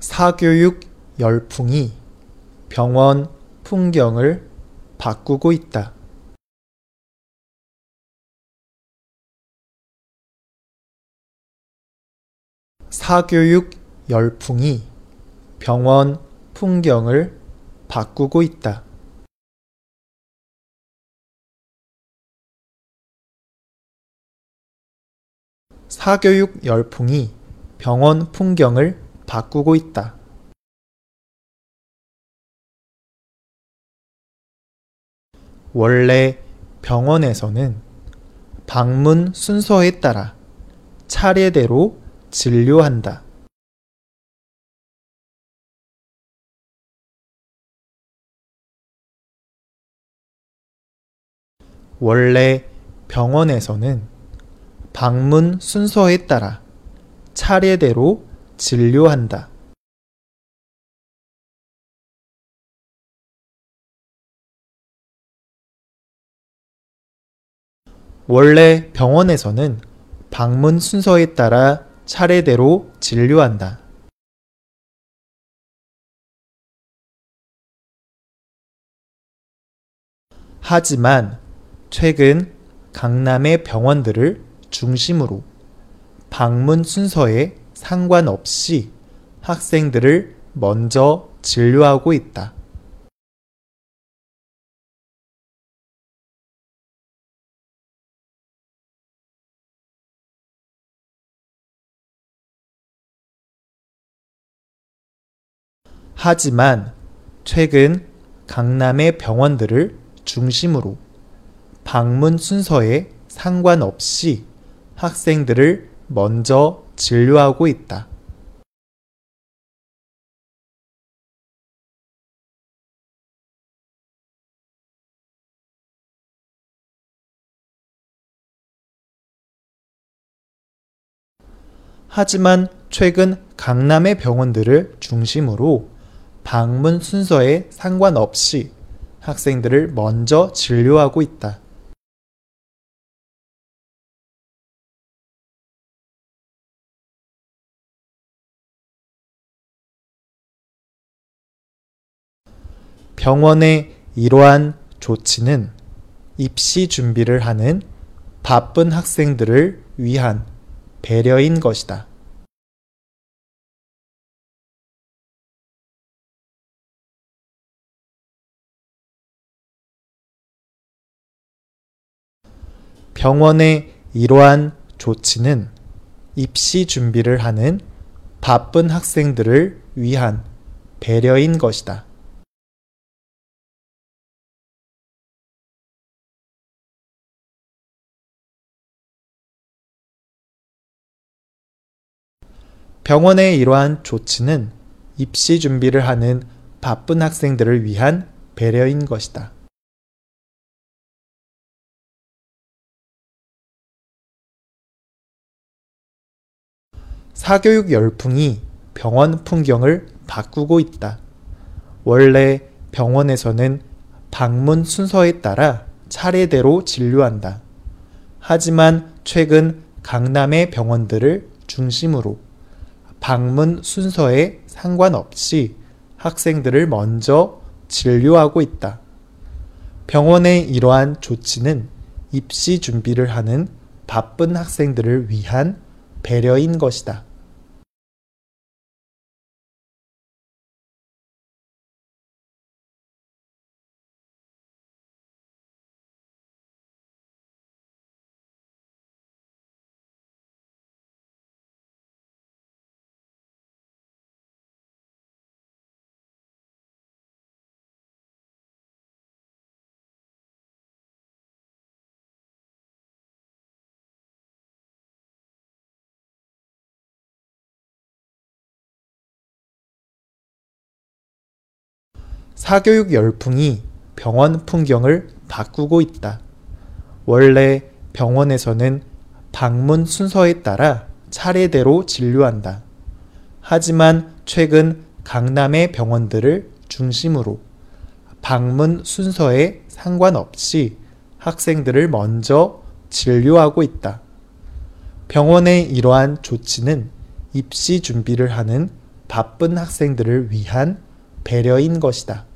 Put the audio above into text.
사교육 열풍이 병원 풍경을 바꾸고 있다. 사교육 열풍이 병원 풍경을 바꾸고 있다. 사교육 열풍이 병원 풍경을 바꾸고 있다. 원래 병원에서는 방문 순서에 따라 차례대로 진료한다. 원래 병원에서는 방문 순서에 따라 차례대로 진료한다. 원래 병원에서는 방문 순서에 따라 차례대로 진료한다. 하지만 최근 강남의 병원들을 중심으로 방문 순서에 상관없이 학생들을 먼저 진료하고 있다. 하지만 최근 강남의 병원들을 중심으로 방문 순서에 상관없이 학생들을 먼저 진료하고 있다. 하지만 최근 강남의 병원들을 중심으로 방문 순서에 상관없이 학생들을 먼저 진료하고 있다. 병원의 이러한 조치는 입시 준비를 하는 바쁜 학생들을 위한 배려인 것이다. 병원의 이러한 조치는 입시 준비를 하는 바쁜 학생들을 위한 배려인 것이다. 병원의 이러한 조치는 입시 준비를 하는 바쁜 학생들을 위한 배려인 것이다. 사교육 열풍이 병원 풍경을 바꾸고 있다. 원래 병원에서는 방문 순서에 따라 차례대로 진료한다. 하지만 최근 강남의 병원들을 중심으로 방문 순서에 상관없이 학생들을 먼저 진료하고 있다. 병원의 이러한 조치는 입시 준비를 하는 바쁜 학생들을 위한 배려인 것이다. 사교육 열풍이 병원 풍경을 바꾸고 있다. 원래 병원에서는 방문 순서에 따라 차례대로 진료한다. 하지만 최근 강남의 병원들을 중심으로 방문 순서에 상관없이 학생들을 먼저 진료하고 있다. 병원의 이러한 조치는 입시 준비를 하는 바쁜 학생들을 위한 배려인 것이다.